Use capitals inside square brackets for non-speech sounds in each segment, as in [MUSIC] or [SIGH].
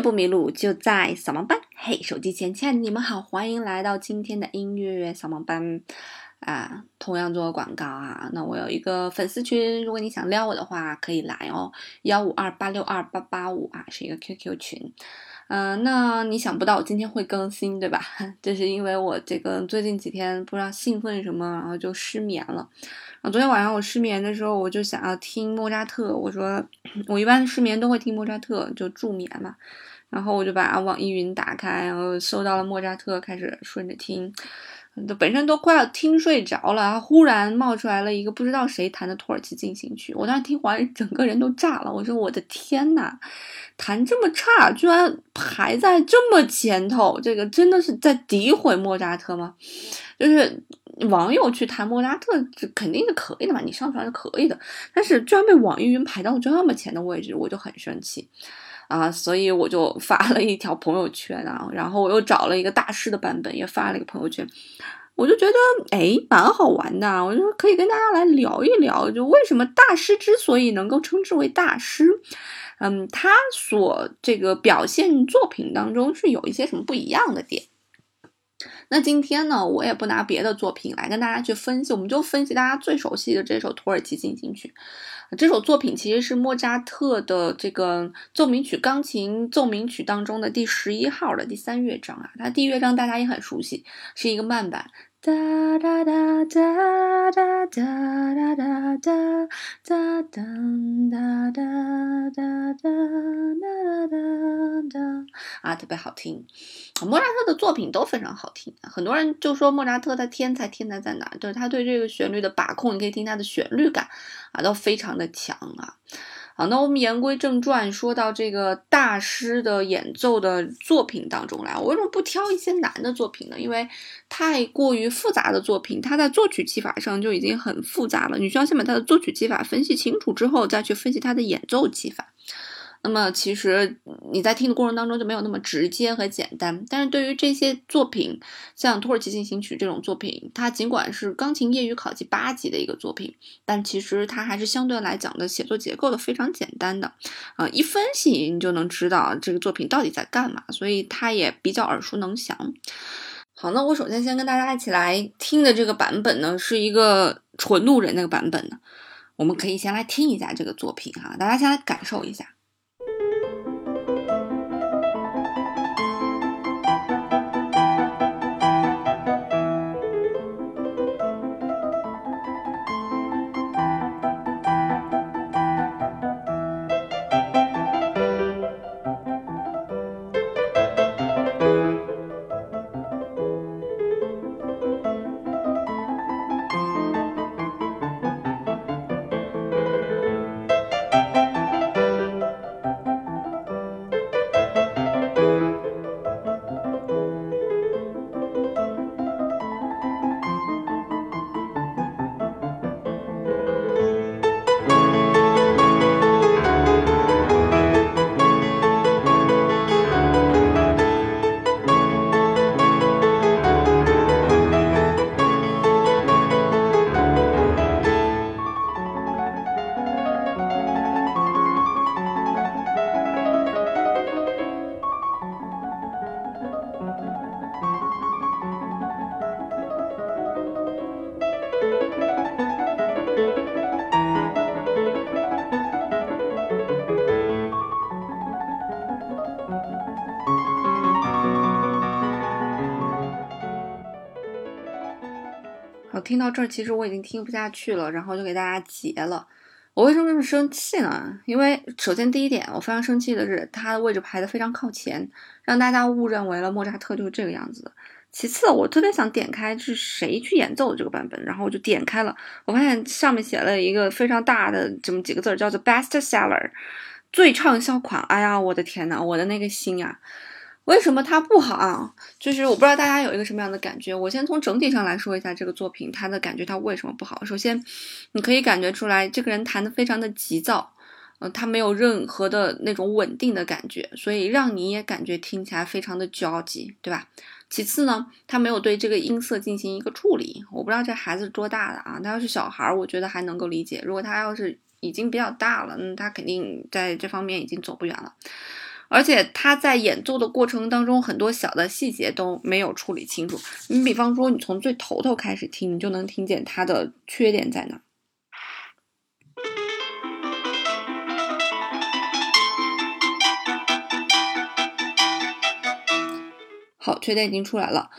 不迷路，就在扫盲班。嘿，手机前亲爱的你们好，欢迎来到今天的音乐扫盲班。啊，同样做广告啊。那我有一个粉丝群，如果你想撩我的话，可以来哦，幺五二八六二八八五啊，是一个 QQ 群。嗯，那你想不到我今天会更新，对吧？[LAUGHS] 这是因为我这个最近几天不知道兴奋什么，然后就失眠了。啊，昨天晚上我失眠的时候，我就想要听莫扎特。我说 [CLEARS THROAT] 我一般失眠都会听莫扎特，就助眠嘛。然后我就把网易云打开，然后搜到了莫扎特，开始顺着听。都本身都快要听睡着了，忽然冒出来了一个不知道谁弹的土耳其进行曲，我当时听完整个人都炸了。我说我的天呐，弹这么差，居然排在这么前头，这个真的是在诋毁莫扎特吗？就是网友去弹莫扎特，这肯定是可以的嘛，你上传是可以的，但是居然被网易云排到这么前的位置，我就很生气。啊，所以我就发了一条朋友圈啊，然后我又找了一个大师的版本，也发了一个朋友圈，我就觉得哎，蛮好玩的，我就说可以跟大家来聊一聊，就为什么大师之所以能够称之为大师，嗯，他所这个表现作品当中是有一些什么不一样的点。那今天呢，我也不拿别的作品来跟大家去分析，我们就分析大家最熟悉的这首土耳其进行曲。这首作品其实是莫扎特的这个奏鸣曲钢琴奏鸣曲当中的第十一号的第三乐章啊，它第一乐章大家也很熟悉，是一个慢板。哒哒哒哒哒哒哒哒哒哒哒哒哒哒哒哒哒哒啊，特别好听。莫扎特的作品都非常好听，很多人就说莫扎特的天才天才在哪？就是他对这个旋律的把控，你可以听他的旋律感啊，都非常的强啊。好，那我们言归正传，说到这个大师的演奏的作品当中来，我为什么不挑一些难的作品呢？因为太过于复杂的作品，它在作曲技法上就已经很复杂了，你需要先把它的作曲技法分析清楚之后，再去分析它的演奏技法。那么其实你在听的过程当中就没有那么直接和简单，但是对于这些作品，像土耳其进行曲这种作品，它尽管是钢琴业余考级八级的一个作品，但其实它还是相对来讲的写作结构的非常简单的，啊，一分析你就能知道这个作品到底在干嘛，所以它也比较耳熟能详。好，那我首先先跟大家一起来听的这个版本呢，是一个纯路人那个版本的，我们可以先来听一下这个作品哈，大家先来感受一下。听到这儿，其实我已经听不下去了，然后就给大家截了。我为什么这么生气呢？因为首先第一点，我非常生气的是它的位置排的非常靠前，让大家误认为了莫扎特就是这个样子的。其次，我特别想点开是谁去演奏的这个版本，然后我就点开了，我发现上面写了一个非常大的这么几个字，叫做 Best Seller，最畅销款。哎呀，我的天呐，我的那个心啊！为什么它不好啊？就是我不知道大家有一个什么样的感觉。我先从整体上来说一下这个作品，它的感觉它为什么不好。首先，你可以感觉出来这个人弹的非常的急躁，呃，他没有任何的那种稳定的感觉，所以让你也感觉听起来非常的焦急，对吧？其次呢，他没有对这个音色进行一个处理。我不知道这孩子多大的啊？他要是小孩，我觉得还能够理解。如果他要是已经比较大了，嗯，他肯定在这方面已经走不远了。而且他在演奏的过程当中，很多小的细节都没有处理清楚。你比方说，你从最头头开始听，你就能听见他的缺点在哪。好，缺点已经出来了。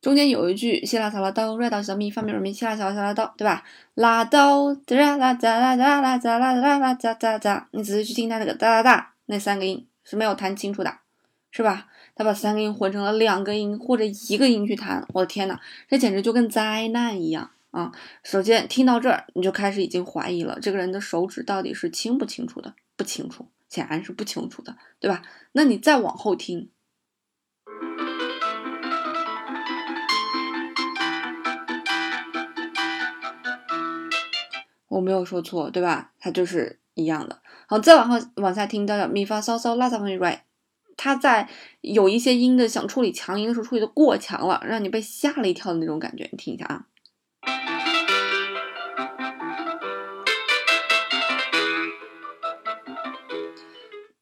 中间有一句西拉嗦拉哆，瑞哆小咪发咪咪西拉嗦拉拉哆，对吧？拉哆哒啦哒啦哒啦哒啦哒啦哒哒哒，你仔细去听它那个哒哒哒那三个音是没有弹清楚的，是吧？他把三个音混成了两个音或者一个音去弹，我的天呐，这简直就跟灾难一样啊！首先听到这儿，你就开始已经怀疑了，这个人的手指到底是清不清楚的？不清楚，显然是不清楚的，对吧？那你再往后听。我没有说错，对吧？它就是一样的。好，再往后往下听到咪发嗦嗦拉嗦咪瑞，它在有一些音的想处理强音的时候处理的过强了，让你被吓了一跳的那种感觉。你听一下啊。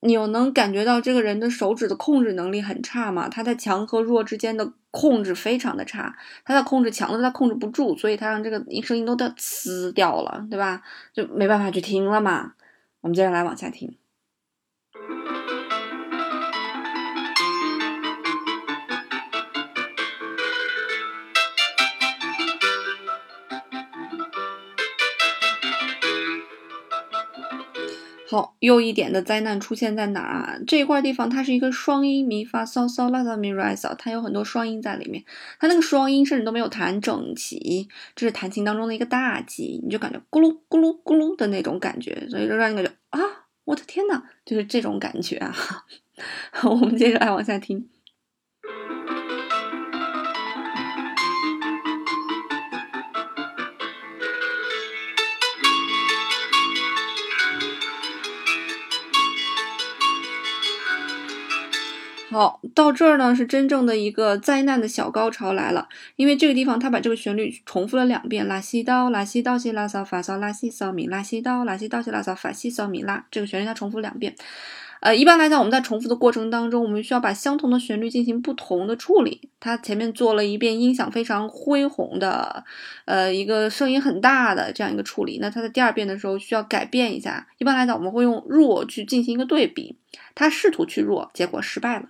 你有能感觉到这个人的手指的控制能力很差吗？他在强和弱之间的控制非常的差，他在控制强的他控制不住，所以他让这个声音都掉呲掉了，对吧？就没办法去听了嘛。我们接着来往下听。好，又一点的灾难出现在哪儿？这一块地方它是一个双音，咪发嗦嗦啦嗦咪瑞嗦，它有很多双音在里面。它那个双音甚至都没有弹整齐，这是弹琴当中的一个大忌，你就感觉咕噜咕噜咕噜的那种感觉，所以就让你感觉啊，我的天呐，就是这种感觉啊。[LAUGHS] 我们接着来往下听。好，到这儿呢是真正的一个灾难的小高潮来了，因为这个地方他把这个旋律重复了两遍，拉西哆拉西哆西拉嗦发嗦拉西嗦咪拉西哆拉西哆西拉嗦发西嗦咪拉，这个旋律它重复两遍。呃，一般来讲，我们在重复的过程当中，我们需要把相同的旋律进行不同的处理。它前面做了一遍音响非常恢宏的，呃，一个声音很大的这样一个处理，那它的第二遍的时候需要改变一下。一般来讲，我们会用弱去进行一个对比，他试图去弱，结果失败了。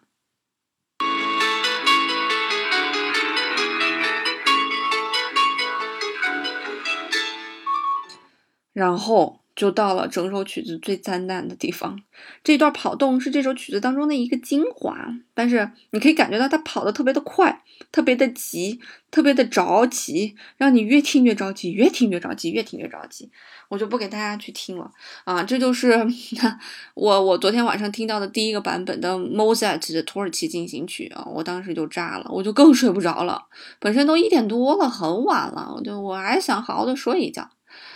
然后就到了整首曲子最灾难的地方，这段跑动是这首曲子当中的一个精华，但是你可以感觉到它跑得特别的快，特别的急，特别的着急，让你越听越着急，越听越着急，越听越着急。我就不给大家去听了啊，这就是 [LAUGHS] 我我昨天晚上听到的第一个版本的 Mozart 的土耳其进行曲啊，我当时就炸了，我就更睡不着了，本身都一点多了，很晚了，我就我还想好好的睡一觉。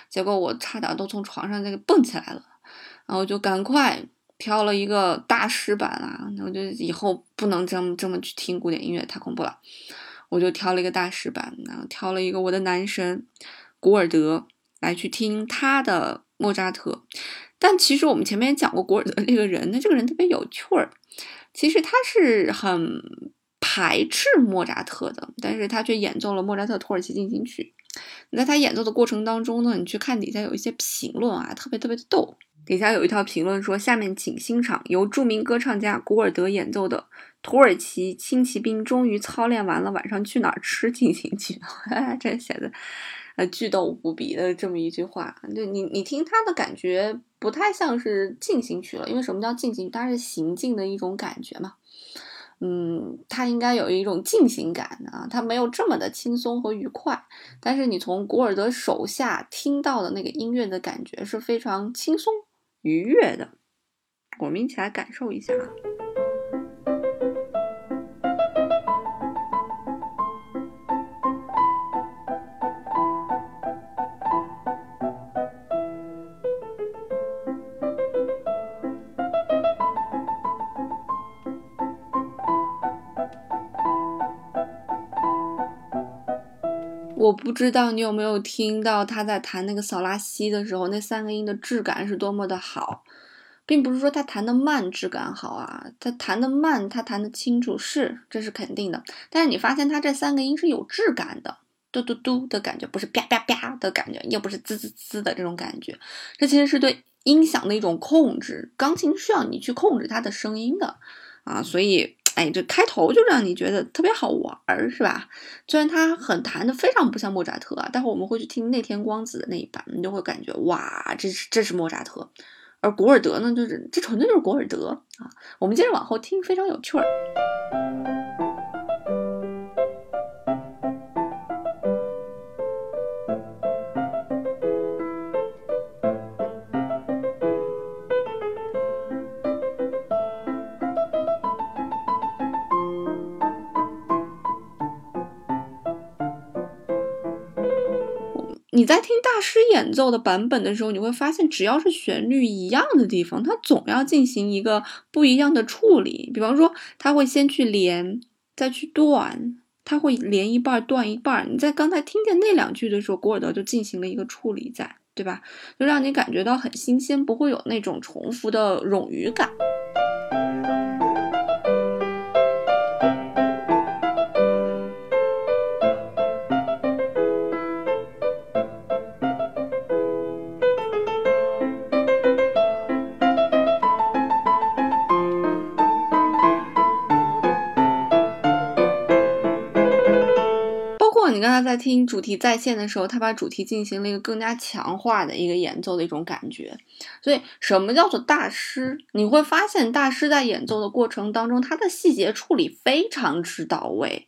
结果我差点都从床上那个蹦起来了，然后就赶快挑了一个大师版啊，我就以后不能这么这么去听古典音乐，太恐怖了。我就挑了一个大师版，然后挑了一个我的男神古尔德来去听他的莫扎特。但其实我们前面讲过古尔德这个人，他这个人特别有趣儿。其实他是很排斥莫扎特的，但是他却演奏了莫扎特土耳其进行曲。你在他演奏的过程当中呢，你去看底下有一些评论啊，特别特别的逗。底下有一条评论说：“下面请欣赏由著名歌唱家古尔德演奏的土耳其轻骑兵终于操练完了，晚上去哪儿吃进行曲？” [LAUGHS] 这写的呃巨逗无比的这么一句话，就你你听他的感觉不太像是进行曲了，因为什么叫进行曲？它是行进的一种感觉嘛。嗯，它应该有一种进行感啊，它没有这么的轻松和愉快。但是你从古尔德手下听到的那个音乐的感觉是非常轻松愉悦的，我们一起来感受一下啊不知道你有没有听到他在弹那个扫拉西的时候，那三个音的质感是多么的好。并不是说他弹的慢质感好啊，他弹的慢，他弹的清楚是，这是肯定的。但是你发现他这三个音是有质感的，嘟嘟嘟的感觉，不是啪啪啪的感觉，又不是滋滋滋的这种感觉。这其实是对音响的一种控制，钢琴需要你去控制它的声音的啊，所以。哎，这开头就让你觉得特别好玩儿，是吧？虽然他很弹的非常不像莫扎特啊，待会我们会去听那天光子的那一版，你就会感觉哇，这是这是莫扎特，而古尔德呢，就是这纯粹就是古尔德啊。我们接着往后听，非常有趣儿。在听大师演奏的版本的时候，你会发现，只要是旋律一样的地方，它总要进行一个不一样的处理。比方说，他会先去连，再去断，他会连一半断一半。你在刚才听见那两句的时候，古尔德就进行了一个处理，在对吧？就让你感觉到很新鲜，不会有那种重复的冗余感。在听主题再现的时候，他把主题进行了一个更加强化的一个演奏的一种感觉。所以，什么叫做大师？你会发现，大师在演奏的过程当中，他的细节处理非常之到位。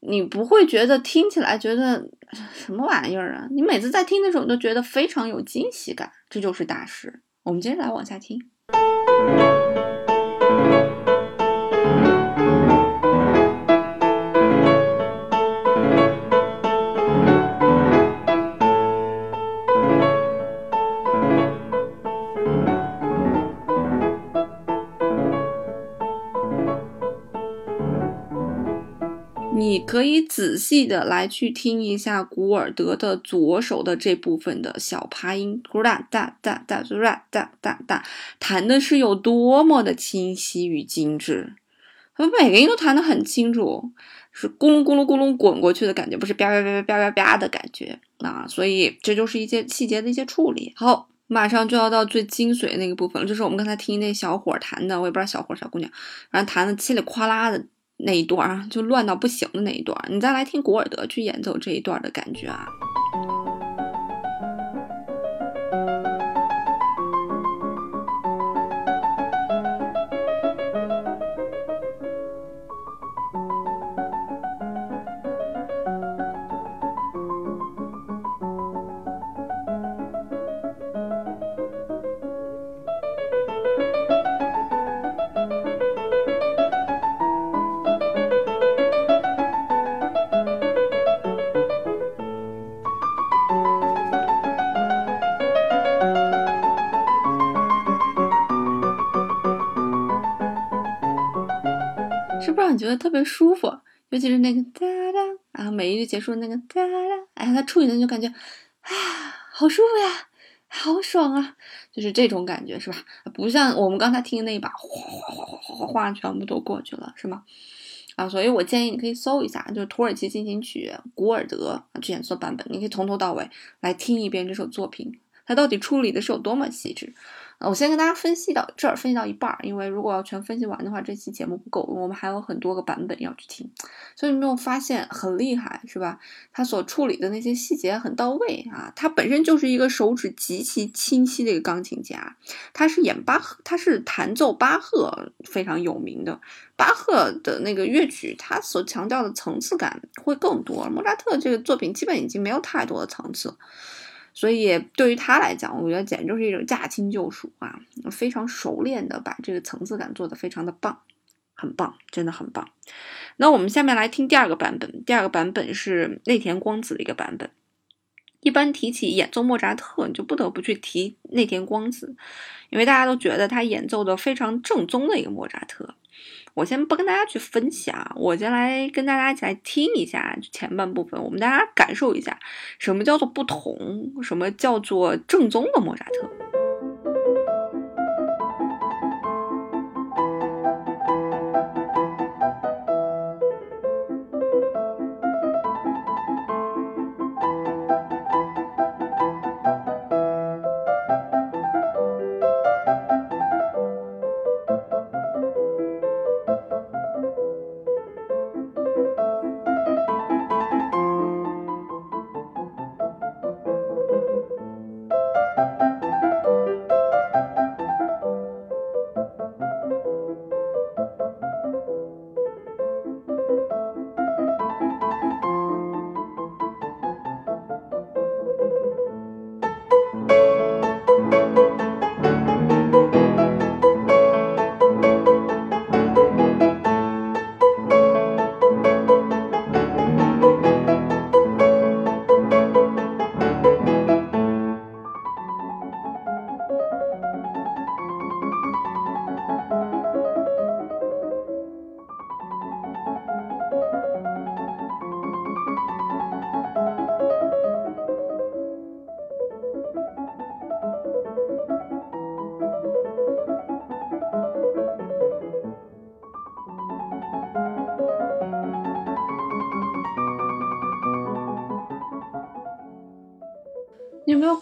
你不会觉得听起来觉得什么玩意儿啊？你每次在听的时候，都觉得非常有惊喜感。这就是大师。我们接着来往下听。可以仔细的来去听一下古尔德的左手的这部分的小琶音，咕哒哒哒哒哒哒哒，弹的是有多么的清晰与精致，他每个音都弹得很清楚，是咕噜咕噜咕噜滚过去的感觉，不是吧吧吧吧吧吧吧的感觉啊，所以这就是一些细节的一些处理。好。马上就要到最精髓的那个部分了，就是我们刚才听那小伙弹的，我也不知道小伙小姑娘，然后弹的嘁里哗啦的，那一段啊，就乱到不行的那一段，你再来听古尔德去演奏这一段的感觉啊。觉得特别舒服，尤其是那个哒哒，然后每一句结束那个哒哒，哎，他处理的就感觉啊，好舒服呀，好爽啊，就是这种感觉是吧？不像我们刚才听的那一把，哗哗哗哗哗，全部都过去了，是吗？啊，所以我建议你可以搜一下，就是《土耳其进行曲》古尔德去演奏版本，你可以从头到尾来听一遍这首作品，它到底处理的是有多么细致。我先跟大家分析到这儿，分析到一半儿，因为如果要全分析完的话，这期节目不够，我们还有很多个版本要去听，所以你没有发现很厉害是吧？他所处理的那些细节很到位啊，他本身就是一个手指极其清晰的一个钢琴家，他是演巴赫，他是弹奏巴赫非常有名的，巴赫的那个乐曲，他所强调的层次感会更多，莫扎特这个作品基本已经没有太多的层次。所以对于他来讲，我觉得简直就是一种驾轻就熟啊，非常熟练的把这个层次感做得非常的棒，很棒，真的很棒。那我们下面来听第二个版本，第二个版本是内田光子的一个版本。一般提起演奏莫扎特，你就不得不去提内田光子，因为大家都觉得他演奏的非常正宗的一个莫扎特。我先不跟大家去分享，我先来跟大家一起来听一下前半部分，我们大家感受一下什么叫做不同，什么叫做正宗的莫扎特。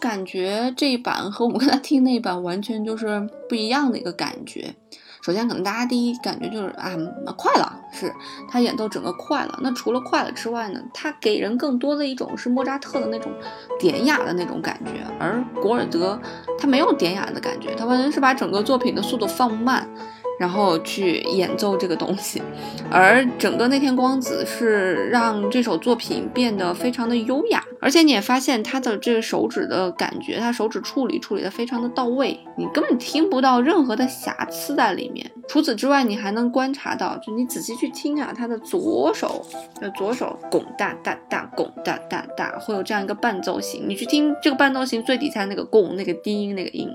感觉这一版和我们刚才听那一版完全就是不一样的一个感觉？首先，可能大家第一感觉就是啊，快了，是他演奏整个快了。那除了快了之外呢，他给人更多的一种是莫扎特的那种典雅的那种感觉，而古尔德他没有典雅的感觉，他完全是把整个作品的速度放慢。然后去演奏这个东西，而整个那天光子是让这首作品变得非常的优雅，而且你也发现他的这个手指的感觉，他手指处理处理的非常的到位，你根本听不到任何的瑕疵在里面。除此之外，你还能观察到，就你仔细去听啊，他的左手，的左手拱大大大拱大大大，会有这样一个伴奏型。你去听这个伴奏型最底下那个拱那个低音那个音。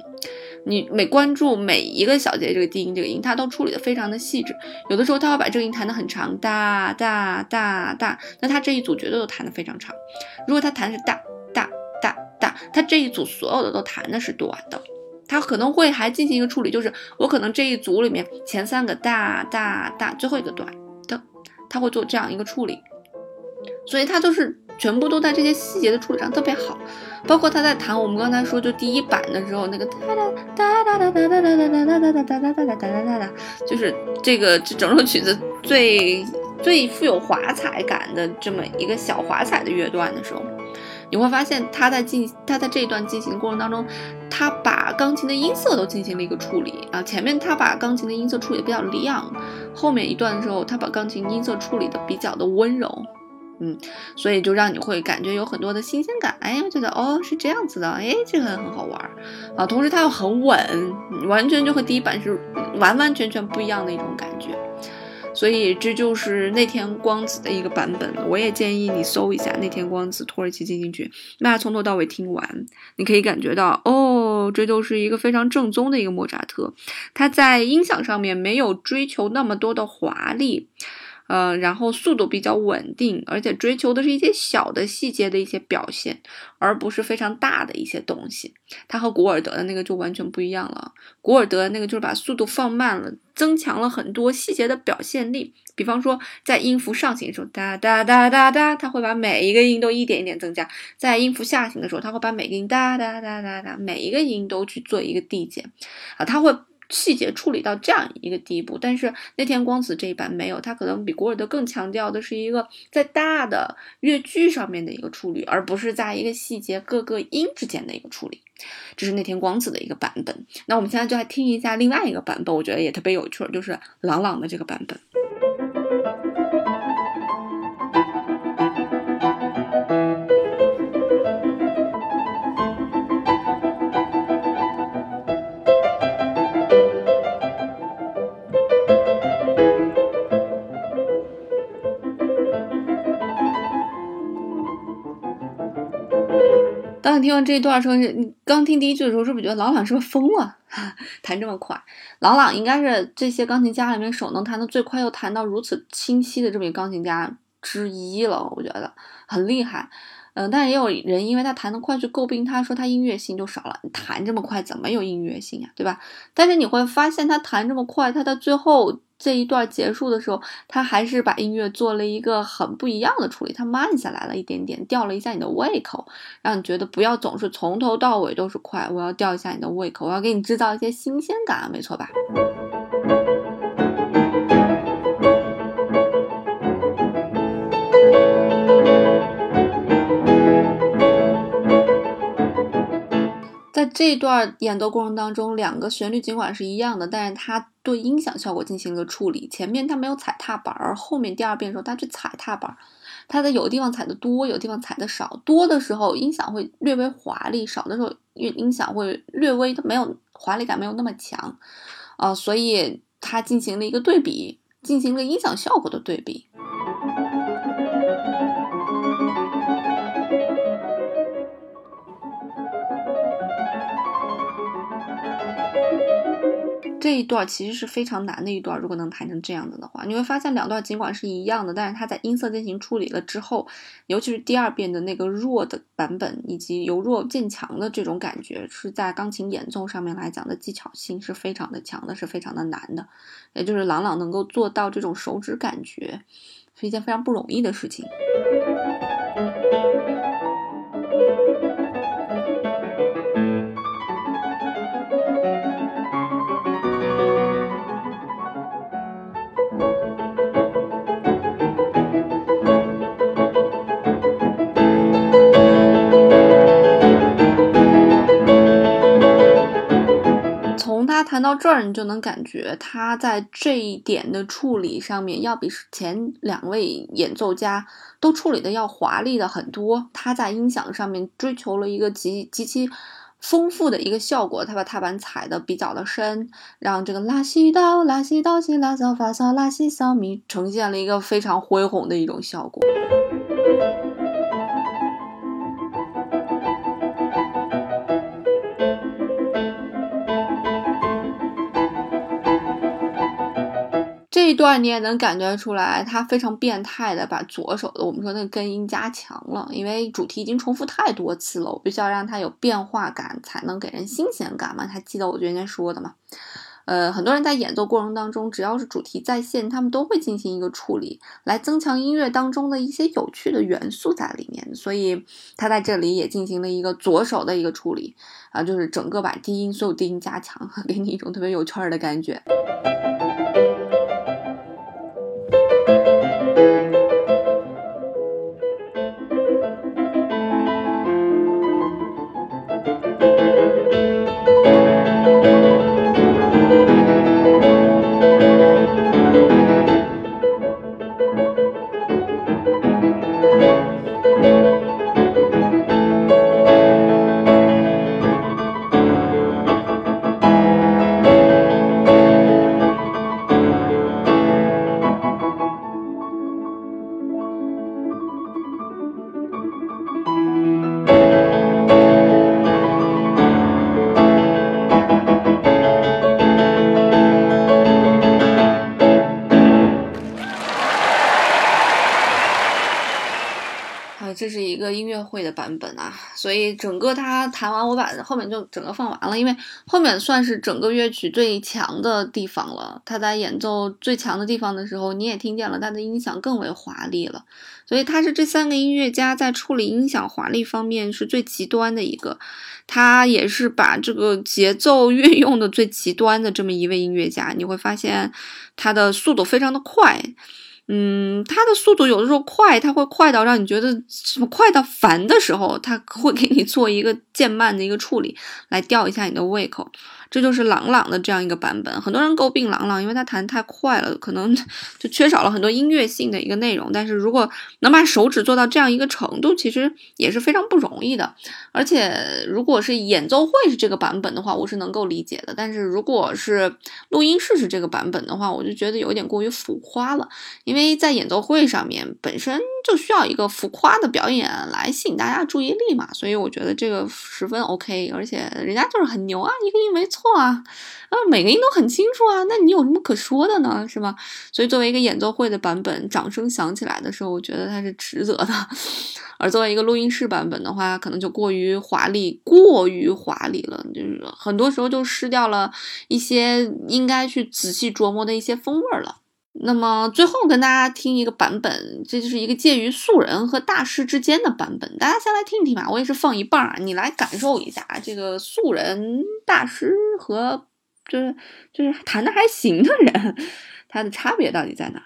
你每关注每一个小节，这个低音这个音，它都处理的非常的细致。有的时候他会把这个音弹得很长，哒哒哒哒，那他这一组绝对都弹得非常长。如果他弹的是哒哒哒哒，他这一组所有的都弹的是短的。他可能会还进行一个处理，就是我可能这一组里面前三个哒哒哒，最后一个短的，他会做这样一个处理。所以他都是。全部都在这些细节的处理上特别好，包括他在弹我们刚才说就第一版的时候那个哒哒哒哒哒哒哒哒哒哒哒哒哒哒哒哒哒哒哒，就是这个这整首曲子最最富有华彩感的这么一个小华彩的乐段的时候，你会发现他在进他在这一段进行的过程当中，他把钢琴的音色都进行了一个处理啊，前面他把钢琴的音色处理的比较亮，后面一段的时候他把钢琴音色处理的比较的温柔。嗯，所以就让你会感觉有很多的新鲜感，哎，觉得哦是这样子的，哎，这个很好玩啊。同时它又很稳，完全就和第一版是完完全全不一样的一种感觉。所以这就是那天光子的一个版本。我也建议你搜一下那天光子土耳其进行曲，那从头到尾听完，你可以感觉到哦，这就是一个非常正宗的一个莫扎特。他在音响上面没有追求那么多的华丽。呃，然后速度比较稳定，而且追求的是一些小的细节的一些表现，而不是非常大的一些东西。它和古尔德的那个就完全不一样了。古尔德那个就是把速度放慢了，增强了很多细节的表现力。比方说，在音符上行的时候，哒哒哒哒哒，他会把每一个音都一点一点增加；在音符下行的时候，他会把每个音哒哒哒哒哒，每一个音都去做一个递减。啊，他会。细节处理到这样一个地步，但是那天光子这一版没有，它可能比古尔德更强调的是一个在大的乐句上面的一个处理，而不是在一个细节各个音之间的一个处理。这是那天光子的一个版本。那我们现在就来听一下另外一个版本，我觉得也特别有趣，就是朗朗的这个版本。当你听完这一段的时候，你刚听第一句的时候，是不是觉得朗朗是不是疯了？[LAUGHS] 弹这么快，朗朗应该是这些钢琴家里面手能弹的最快又弹到如此清晰的这么一个钢琴家之一了，我觉得很厉害。嗯，但也有人因为他弹得快去诟病他，说他音乐性就少了。弹这么快怎么有音乐性呀，对吧？但是你会发现他弹这么快，他到最后。这一段结束的时候，他还是把音乐做了一个很不一样的处理，他慢下来了一点点，吊了一下你的胃口，让你觉得不要总是从头到尾都是快，我要吊一下你的胃口，我要给你制造一些新鲜感，没错吧？在这段演奏过程当中，两个旋律尽管是一样的，但是它对音响效果进行了处理。前面它没有踩踏板，而后面第二遍的时候它去踩踏板，它在有的地方踩的多，有的地方踩的少。多的时候音响会略微华丽，少的时候音音响会略微没有华丽感，没有那么强啊，所以它进行了一个对比，进行了音响效果的对比。这一段其实是非常难的一段，如果能弹成这样子的话，你会发现两段尽管是一样的，但是它在音色进行处理了之后，尤其是第二遍的那个弱的版本，以及由弱渐强的这种感觉，是在钢琴演奏上面来讲的技巧性是非常的强的，是非常的难的。也就是朗朗能够做到这种手指感觉，是一件非常不容易的事情。看到这儿，你就能感觉他在这一点的处理上面，要比前两位演奏家都处理的要华丽的很多。他在音响上面追求了一个极极其丰富的一个效果，他把踏板踩的比较的深，让这个拉西哆拉西哆西拉嗦发嗦拉西嗦咪呈现了一个非常恢宏的一种效果。这段你也能感觉出来，他非常变态的把左手的我们说那个根音加强了，因为主题已经重复太多次了，我必须要让它有变化感，才能给人新鲜感嘛。还记得我昨天说的嘛？呃，很多人在演奏过程当中，只要是主题在线，他们都会进行一个处理，来增强音乐当中的一些有趣的元素在里面。所以他在这里也进行了一个左手的一个处理啊，就是整个把低音所有低音加强，[LAUGHS] 给你一种特别有趣儿的感觉。版本啊，所以整个他弹完，我把后面就整个放完了，因为后面算是整个乐曲最强的地方了。他在演奏最强的地方的时候，你也听见了他的音响更为华丽了。所以他是这三个音乐家在处理音响华丽方面是最极端的一个，他也是把这个节奏运用的最极端的这么一位音乐家。你会发现他的速度非常的快。嗯，它的速度有的时候快，它会快到让你觉得什么快到烦的时候，它会给你做一个渐慢的一个处理，来吊一下你的胃口。这就是朗朗的这样一个版本，很多人诟病朗朗，因为他弹太快了，可能就缺少了很多音乐性的一个内容。但是如果能把手指做到这样一个程度，其实也是非常不容易的。而且如果是演奏会是这个版本的话，我是能够理解的。但是如果是录音室是这个版本的话，我就觉得有点过于浮夸了。因为在演奏会上面本身就需要一个浮夸的表演来吸引大家注意力嘛，所以我觉得这个十分 OK。而且人家就是很牛啊，一个音没错。错啊，啊，每个音都很清楚啊，那你有什么可说的呢？是吧？所以作为一个演奏会的版本，掌声响起来的时候，我觉得它是值得的。[LAUGHS] 而作为一个录音室版本的话，可能就过于华丽，过于华丽了，就是很多时候就失掉了一些应该去仔细琢磨的一些风味了。那么最后跟大家听一个版本，这就是一个介于素人和大师之间的版本，大家先来听一听吧。我也是放一半儿，你来感受一下这个素人大师和就是就是谈的还行的人，[LAUGHS] 他的差别到底在哪？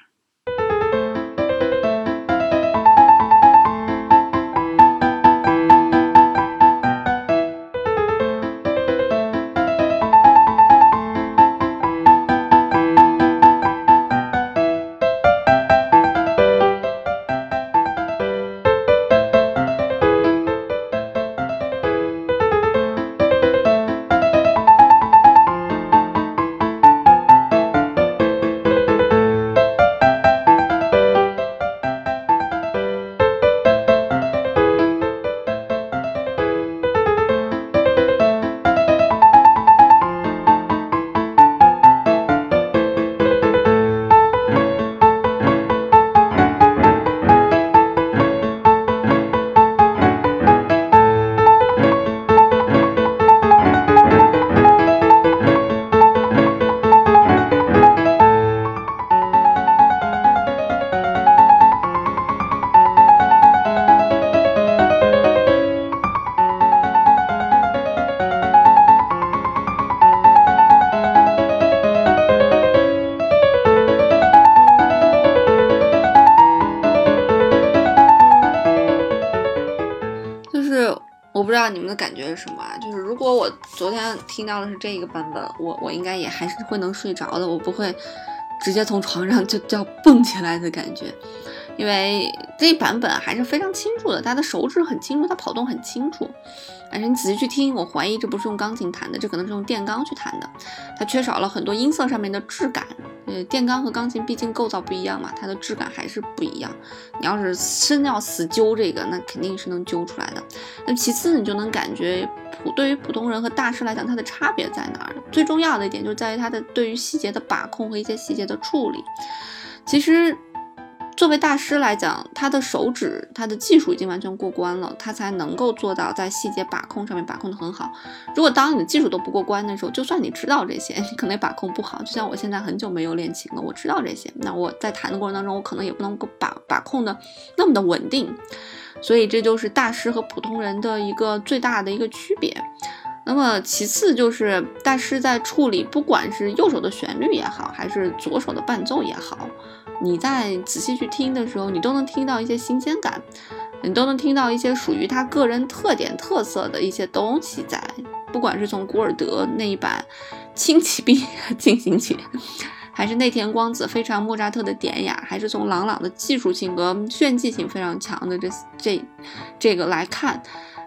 如果我昨天听到的是这个版本，我我应该也还是会能睡着的，我不会直接从床上就就要蹦起来的感觉，因为这版本还是非常清楚的，他的手指很清楚，他跑动很清楚。但是你仔细去听，我怀疑这不是用钢琴弹的，这可能是用电钢去弹的，它缺少了很多音色上面的质感。呃，电钢和钢琴毕竟构造不一样嘛，它的质感还是不一样。你要是真要死揪这个，那肯定是能揪出来的。那其次，你就能感觉普对于普通人和大师来讲，它的差别在哪儿？最重要的一点就在于它的对于细节的把控和一些细节的处理。其实。作为大师来讲，他的手指，他的技术已经完全过关了，他才能够做到在细节把控上面把控的很好。如果当你的技术都不过关的时候，就算你知道这些，你可能也把控不好。就像我现在很久没有练琴了，我知道这些，那我在弹的过程当中，我可能也不能够把把控的那么的稳定。所以这就是大师和普通人的一个最大的一个区别。那么其次就是大师在处理，不管是右手的旋律也好，还是左手的伴奏也好。你在仔细去听的时候，你都能听到一些新鲜感，你都能听到一些属于他个人特点特色的一些东西在。不管是从古尔德那一版轻骑兵进行曲，还是内田光子非常莫扎特的典雅，还是从朗朗的技术性和炫技性非常强的这这这个来看，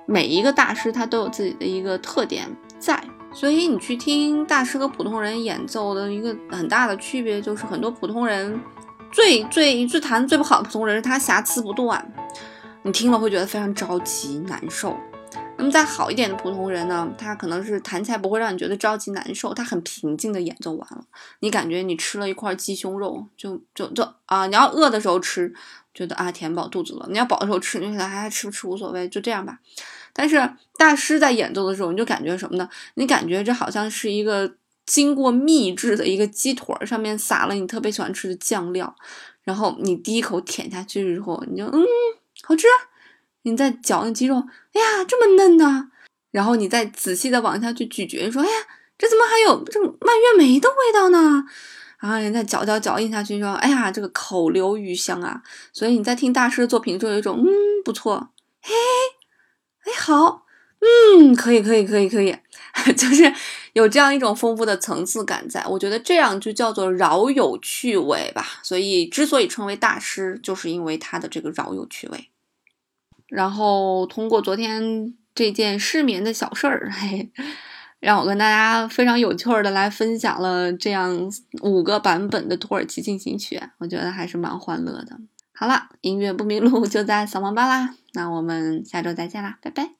每一个大师他都有自己的一个特点在。所以你去听大师和普通人演奏的一个很大的区别，就是很多普通人。最最最弹最不好的普通人是他瑕疵不断，你听了会觉得非常着急难受。那么再好一点的普通人呢，他可能是弹起来不会让你觉得着急难受，他很平静的演奏完了，你感觉你吃了一块鸡胸肉，就就就啊，你要饿的时候吃，觉得啊填饱肚子了；你要饱的时候吃，你觉得还吃不吃无所谓，就这样吧。但是大师在演奏的时候，你就感觉什么呢？你感觉这好像是一个。经过秘制的一个鸡腿，上面撒了你特别喜欢吃的酱料，然后你第一口舔下去之后，你就嗯，好吃。你再嚼那鸡肉，哎呀，这么嫩呢。然后你再仔细的往下去咀嚼，你说，哎呀，这怎么还有这蔓越莓的味道呢？然后你再嚼嚼嚼咽下去，说，哎呀，这个口留余香啊。所以你在听大师的作品，就有一种嗯，不错，嘿，哎，好。嗯，可以，可以，可以，可以，[LAUGHS] 就是有这样一种丰富的层次感在，我觉得这样就叫做饶有趣味吧。所以，之所以称为大师，就是因为他的这个饶有趣味。然后，通过昨天这件失眠的小事儿，嘿，让我跟大家非常有趣的来分享了这样五个版本的土耳其进行曲，我觉得还是蛮欢乐的。好了，音乐不迷路就在扫盲班啦，那我们下周再见啦，拜拜。